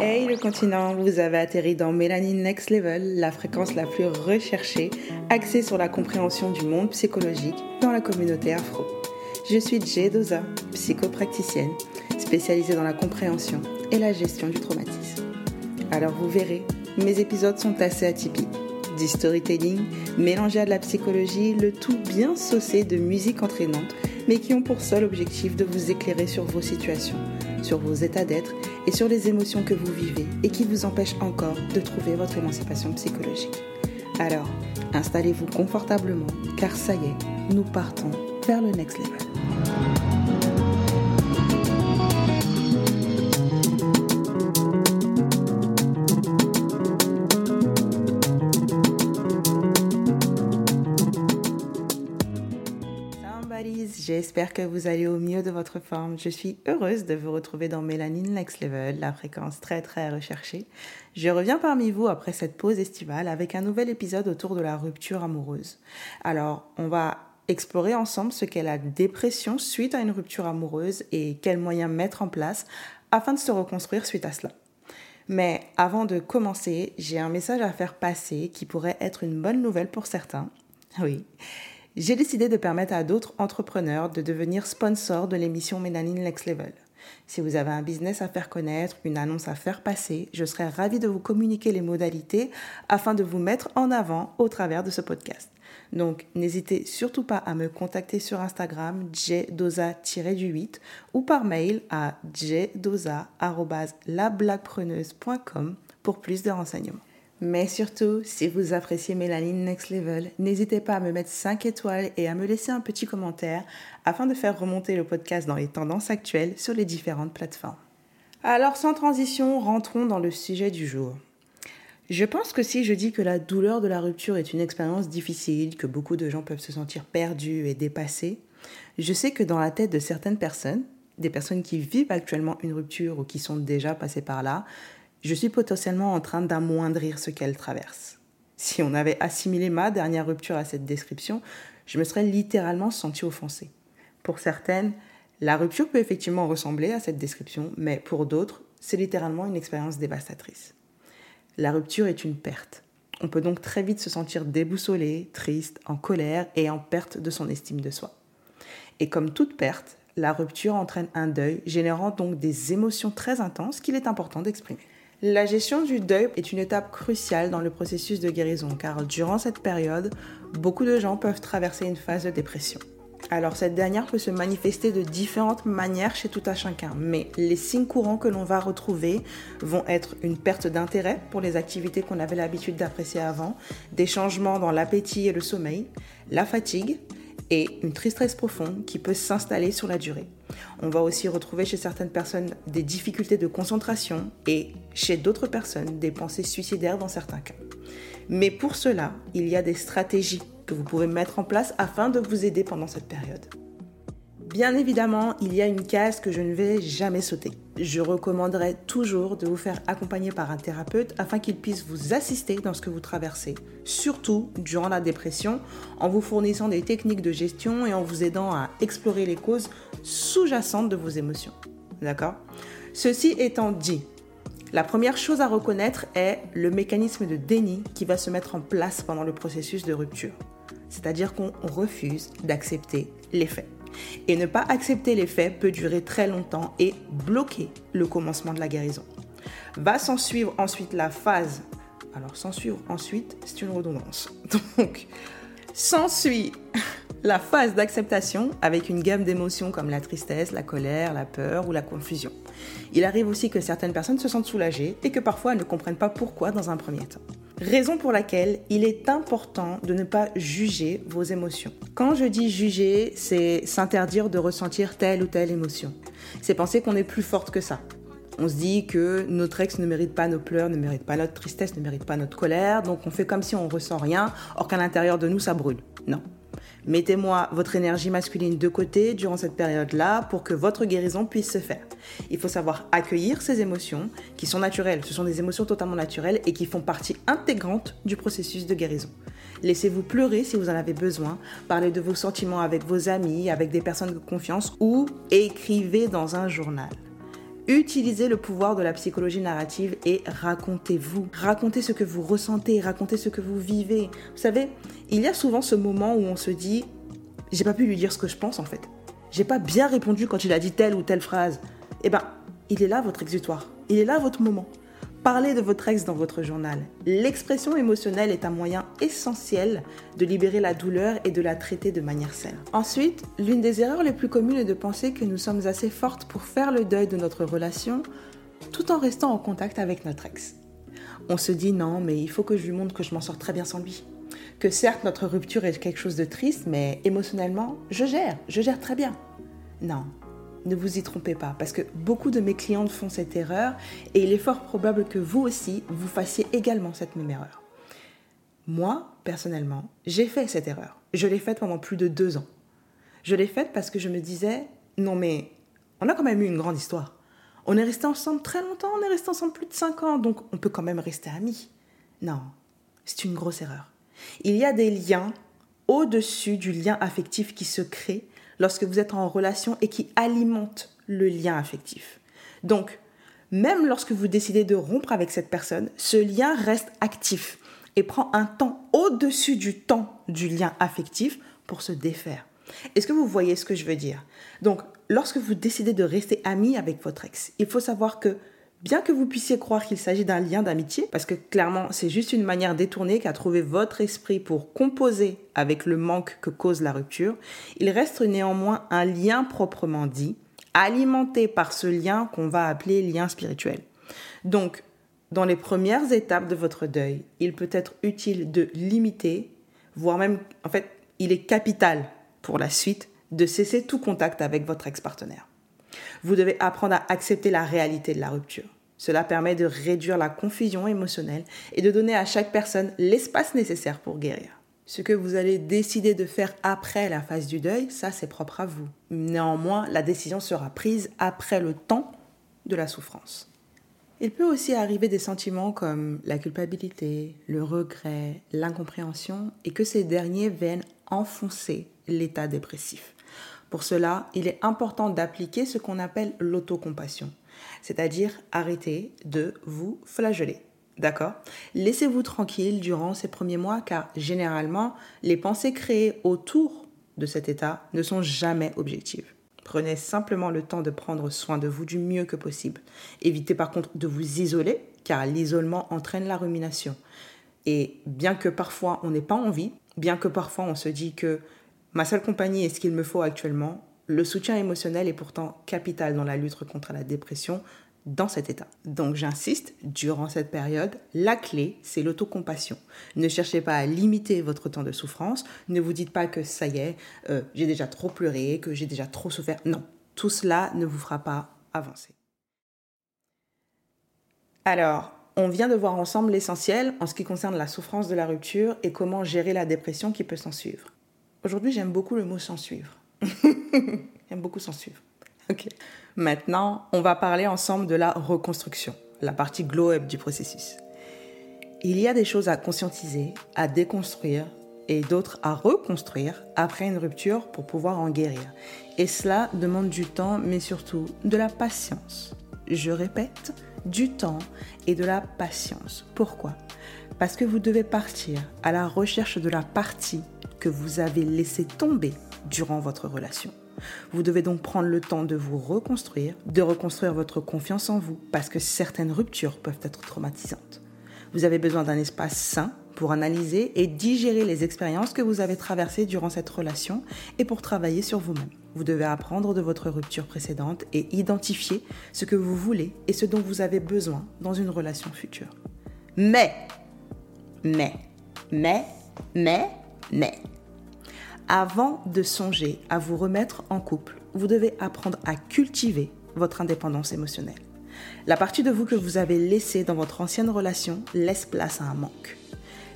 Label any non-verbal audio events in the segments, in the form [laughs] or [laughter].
Hey le continent, vous avez atterri dans Mélanine Next Level, la fréquence la plus recherchée, axée sur la compréhension du monde psychologique dans la communauté afro. Je suis Jay Doza, psychopraticienne, spécialisée dans la compréhension et la gestion du traumatisme. Alors vous verrez, mes épisodes sont assez atypiques. Du storytelling mélangé à de la psychologie, le tout bien saucé de musique entraînante, mais qui ont pour seul objectif de vous éclairer sur vos situations, sur vos états d'être et sur les émotions que vous vivez et qui vous empêchent encore de trouver votre émancipation psychologique. Alors, installez-vous confortablement, car ça y est, nous partons vers le next level. J'espère que vous allez au mieux de votre forme. Je suis heureuse de vous retrouver dans Mélanine Next Level, la fréquence très très recherchée. Je reviens parmi vous après cette pause estivale avec un nouvel épisode autour de la rupture amoureuse. Alors, on va explorer ensemble ce qu'est la dépression suite à une rupture amoureuse et quels moyens mettre en place afin de se reconstruire suite à cela. Mais avant de commencer, j'ai un message à faire passer qui pourrait être une bonne nouvelle pour certains. Oui j'ai décidé de permettre à d'autres entrepreneurs de devenir sponsors de l'émission Mélanine Next Level. Si vous avez un business à faire connaître, une annonce à faire passer, je serais ravie de vous communiquer les modalités afin de vous mettre en avant au travers de ce podcast. Donc, n'hésitez surtout pas à me contacter sur Instagram, jdoza-du8 ou par mail à jdoza.lablaguepreneuse.com pour plus de renseignements. Mais surtout, si vous appréciez Mélanine Next Level, n'hésitez pas à me mettre 5 étoiles et à me laisser un petit commentaire afin de faire remonter le podcast dans les tendances actuelles sur les différentes plateformes. Alors sans transition, rentrons dans le sujet du jour. Je pense que si je dis que la douleur de la rupture est une expérience difficile, que beaucoup de gens peuvent se sentir perdus et dépassés, je sais que dans la tête de certaines personnes, des personnes qui vivent actuellement une rupture ou qui sont déjà passées par là, je suis potentiellement en train d'amoindrir ce qu'elle traverse. Si on avait assimilé ma dernière rupture à cette description, je me serais littéralement sentie offensée. Pour certaines, la rupture peut effectivement ressembler à cette description, mais pour d'autres, c'est littéralement une expérience dévastatrice. La rupture est une perte. On peut donc très vite se sentir déboussolé, triste, en colère et en perte de son estime de soi. Et comme toute perte, la rupture entraîne un deuil, générant donc des émotions très intenses qu'il est important d'exprimer. La gestion du deuil est une étape cruciale dans le processus de guérison car durant cette période, beaucoup de gens peuvent traverser une phase de dépression. Alors cette dernière peut se manifester de différentes manières chez tout un chacun, mais les signes courants que l'on va retrouver vont être une perte d'intérêt pour les activités qu'on avait l'habitude d'apprécier avant, des changements dans l'appétit et le sommeil, la fatigue, et une tristesse profonde qui peut s'installer sur la durée. On va aussi retrouver chez certaines personnes des difficultés de concentration et chez d'autres personnes des pensées suicidaires dans certains cas. Mais pour cela, il y a des stratégies que vous pouvez mettre en place afin de vous aider pendant cette période. Bien évidemment, il y a une case que je ne vais jamais sauter. Je recommanderais toujours de vous faire accompagner par un thérapeute afin qu'il puisse vous assister dans ce que vous traversez, surtout durant la dépression, en vous fournissant des techniques de gestion et en vous aidant à explorer les causes sous-jacentes de vos émotions. D'accord? Ceci étant dit, la première chose à reconnaître est le mécanisme de déni qui va se mettre en place pendant le processus de rupture. C'est-à-dire qu'on refuse d'accepter les faits. Et ne pas accepter les faits peut durer très longtemps et bloquer le commencement de la guérison. Va s'en suivre ensuite la phase. Alors s'en suivre ensuite, c'est une redondance. [laughs] Donc, s'ensuit [laughs] la phase d'acceptation avec une gamme d'émotions comme la tristesse, la colère, la peur ou la confusion. Il arrive aussi que certaines personnes se sentent soulagées et que parfois elles ne comprennent pas pourquoi dans un premier temps. Raison pour laquelle il est important de ne pas juger vos émotions. Quand je dis juger, c'est s'interdire de ressentir telle ou telle émotion. C'est penser qu'on est plus forte que ça. On se dit que notre ex ne mérite pas nos pleurs, ne mérite pas notre tristesse, ne mérite pas notre colère, donc on fait comme si on ressent rien, or qu'à l'intérieur de nous ça brûle. Non. Mettez-moi votre énergie masculine de côté durant cette période-là pour que votre guérison puisse se faire. Il faut savoir accueillir ces émotions qui sont naturelles. Ce sont des émotions totalement naturelles et qui font partie intégrante du processus de guérison. Laissez-vous pleurer si vous en avez besoin. Parlez de vos sentiments avec vos amis, avec des personnes de confiance ou écrivez dans un journal. Utilisez le pouvoir de la psychologie narrative et racontez-vous. Racontez ce que vous ressentez, racontez ce que vous vivez. Vous savez, il y a souvent ce moment où on se dit j'ai pas pu lui dire ce que je pense en fait. J'ai pas bien répondu quand il a dit telle ou telle phrase. Eh ben, il est là votre exutoire. Il est là votre moment. Parlez de votre ex dans votre journal. L'expression émotionnelle est un moyen essentiel de libérer la douleur et de la traiter de manière saine. Ensuite, l'une des erreurs les plus communes est de penser que nous sommes assez fortes pour faire le deuil de notre relation tout en restant en contact avec notre ex. On se dit non, mais il faut que je lui montre que je m'en sors très bien sans lui. Que certes, notre rupture est quelque chose de triste, mais émotionnellement, je gère, je gère très bien. Non, ne vous y trompez pas, parce que beaucoup de mes clientes font cette erreur et il est fort probable que vous aussi, vous fassiez également cette même erreur. Moi, personnellement, j'ai fait cette erreur. Je l'ai faite pendant plus de deux ans. Je l'ai faite parce que je me disais, non mais, on a quand même eu une grande histoire. On est resté ensemble très longtemps, on est resté ensemble plus de cinq ans, donc on peut quand même rester amis. Non, c'est une grosse erreur. Il y a des liens au-dessus du lien affectif qui se crée lorsque vous êtes en relation et qui alimente le lien affectif. Donc, même lorsque vous décidez de rompre avec cette personne, ce lien reste actif et prend un temps au-dessus du temps du lien affectif pour se défaire. Est-ce que vous voyez ce que je veux dire? Donc, lorsque vous décidez de rester ami avec votre ex, il faut savoir que Bien que vous puissiez croire qu'il s'agit d'un lien d'amitié, parce que clairement c'est juste une manière détournée qu'a trouvé votre esprit pour composer avec le manque que cause la rupture, il reste néanmoins un lien proprement dit, alimenté par ce lien qu'on va appeler lien spirituel. Donc, dans les premières étapes de votre deuil, il peut être utile de limiter, voire même, en fait, il est capital pour la suite de cesser tout contact avec votre ex-partenaire. Vous devez apprendre à accepter la réalité de la rupture. Cela permet de réduire la confusion émotionnelle et de donner à chaque personne l'espace nécessaire pour guérir. Ce que vous allez décider de faire après la phase du deuil, ça c'est propre à vous. Néanmoins, la décision sera prise après le temps de la souffrance. Il peut aussi arriver des sentiments comme la culpabilité, le regret, l'incompréhension et que ces derniers viennent enfoncer l'état dépressif. Pour cela, il est important d'appliquer ce qu'on appelle l'autocompassion c'est-à-dire arrêtez de vous flageller. D'accord? Laissez-vous tranquille durant ces premiers mois car généralement, les pensées créées autour de cet état ne sont jamais objectives. Prenez simplement le temps de prendre soin de vous du mieux que possible. Évitez par contre de vous isoler car l'isolement entraîne la rumination. Et bien que parfois on n'ait pas envie, bien que parfois on se dit que ma seule compagnie est ce qu'il me faut actuellement, le soutien émotionnel est pourtant capital dans la lutte contre la dépression dans cet état. Donc j'insiste, durant cette période, la clé, c'est l'autocompassion. Ne cherchez pas à limiter votre temps de souffrance, ne vous dites pas que ça y est, euh, j'ai déjà trop pleuré, que j'ai déjà trop souffert. Non, tout cela ne vous fera pas avancer. Alors, on vient de voir ensemble l'essentiel en ce qui concerne la souffrance de la rupture et comment gérer la dépression qui peut s'en suivre. Aujourd'hui, j'aime beaucoup le mot s'en suivre. [laughs] J'aime beaucoup s'en suivre. Ok. Maintenant, on va parler ensemble de la reconstruction, la partie glow-up du processus. Il y a des choses à conscientiser, à déconstruire et d'autres à reconstruire après une rupture pour pouvoir en guérir. Et cela demande du temps, mais surtout de la patience. Je répète, du temps et de la patience. Pourquoi? Parce que vous devez partir à la recherche de la partie vous avez laissée tomber durant votre relation. Vous devez donc prendre le temps de vous reconstruire, de reconstruire votre confiance en vous, parce que certaines ruptures peuvent être traumatisantes. Vous avez besoin d'un espace sain pour analyser et digérer les expériences que vous avez traversées durant cette relation et pour travailler sur vous-même. Vous devez apprendre de votre rupture précédente et identifier ce que vous voulez et ce dont vous avez besoin dans une relation future. Mais, mais, mais, mais, mais, avant de songer à vous remettre en couple, vous devez apprendre à cultiver votre indépendance émotionnelle. La partie de vous que vous avez laissée dans votre ancienne relation laisse place à un manque.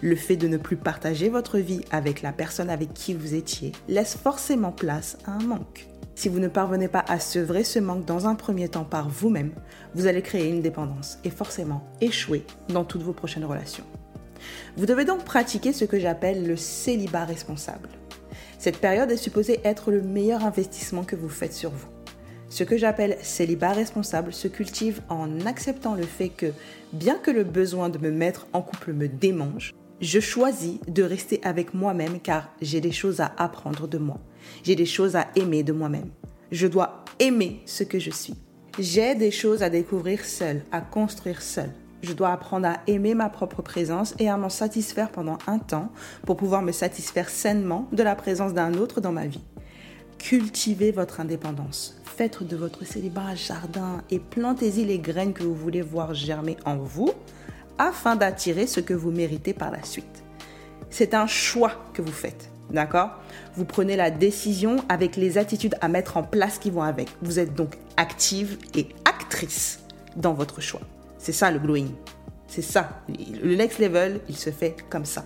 Le fait de ne plus partager votre vie avec la personne avec qui vous étiez laisse forcément place à un manque. Si vous ne parvenez pas à sevrer ce manque dans un premier temps par vous-même, vous allez créer une dépendance et forcément échouer dans toutes vos prochaines relations. Vous devez donc pratiquer ce que j'appelle le célibat responsable. Cette période est supposée être le meilleur investissement que vous faites sur vous. Ce que j'appelle célibat responsable se cultive en acceptant le fait que, bien que le besoin de me mettre en couple me démange, je choisis de rester avec moi-même car j'ai des choses à apprendre de moi. J'ai des choses à aimer de moi-même. Je dois aimer ce que je suis. J'ai des choses à découvrir seul, à construire seul. Je dois apprendre à aimer ma propre présence et à m'en satisfaire pendant un temps pour pouvoir me satisfaire sainement de la présence d'un autre dans ma vie. Cultivez votre indépendance. Faites de votre célibat un jardin et plantez-y les graines que vous voulez voir germer en vous afin d'attirer ce que vous méritez par la suite. C'est un choix que vous faites, d'accord? Vous prenez la décision avec les attitudes à mettre en place qui vont avec. Vous êtes donc active et actrice dans votre choix. C'est ça le glowing. C'est ça. Le next level, il se fait comme ça.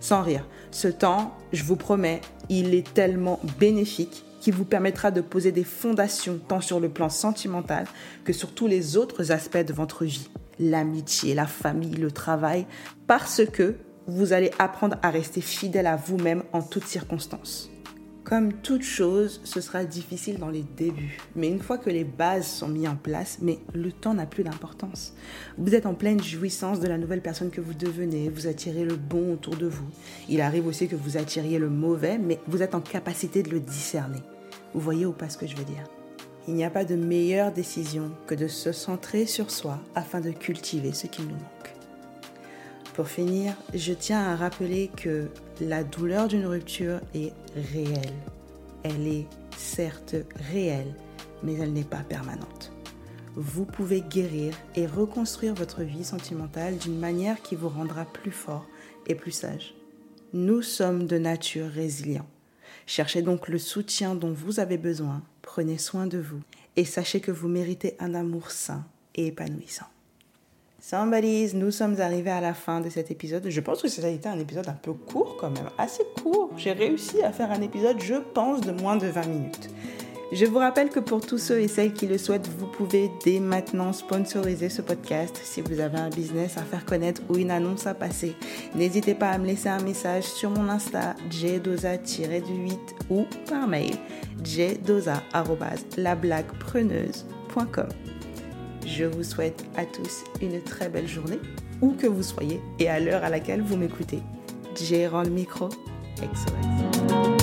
Sans rire. Ce temps, je vous promets, il est tellement bénéfique qu'il vous permettra de poser des fondations tant sur le plan sentimental que sur tous les autres aspects de votre vie. L'amitié, la famille, le travail, parce que vous allez apprendre à rester fidèle à vous-même en toutes circonstances. Comme toute chose, ce sera difficile dans les débuts, mais une fois que les bases sont mises en place, mais le temps n'a plus d'importance. Vous êtes en pleine jouissance de la nouvelle personne que vous devenez, vous attirez le bon autour de vous. Il arrive aussi que vous attiriez le mauvais, mais vous êtes en capacité de le discerner. Vous voyez ou pas ce que je veux dire? Il n'y a pas de meilleure décision que de se centrer sur soi afin de cultiver ce qui nous manque. Pour finir, je tiens à rappeler que la douleur d'une rupture est réelle. Elle est certes réelle, mais elle n'est pas permanente. Vous pouvez guérir et reconstruire votre vie sentimentale d'une manière qui vous rendra plus fort et plus sage. Nous sommes de nature résilients. Cherchez donc le soutien dont vous avez besoin, prenez soin de vous et sachez que vous méritez un amour sain et épanouissant. Balise, nous sommes arrivés à la fin de cet épisode. Je pense que ça a été un épisode un peu court quand même, assez court. J'ai réussi à faire un épisode, je pense, de moins de 20 minutes. Je vous rappelle que pour tous ceux et celles qui le souhaitent, vous pouvez dès maintenant sponsoriser ce podcast si vous avez un business à faire connaître ou une annonce à passer. N'hésitez pas à me laisser un message sur mon Insta jdosa-8 ou par mail jdosa@lablaguepreneuse.com. Je vous souhaite à tous une très belle journée, où que vous soyez et à l'heure à laquelle vous m'écoutez. J'ai le micro. Excellent.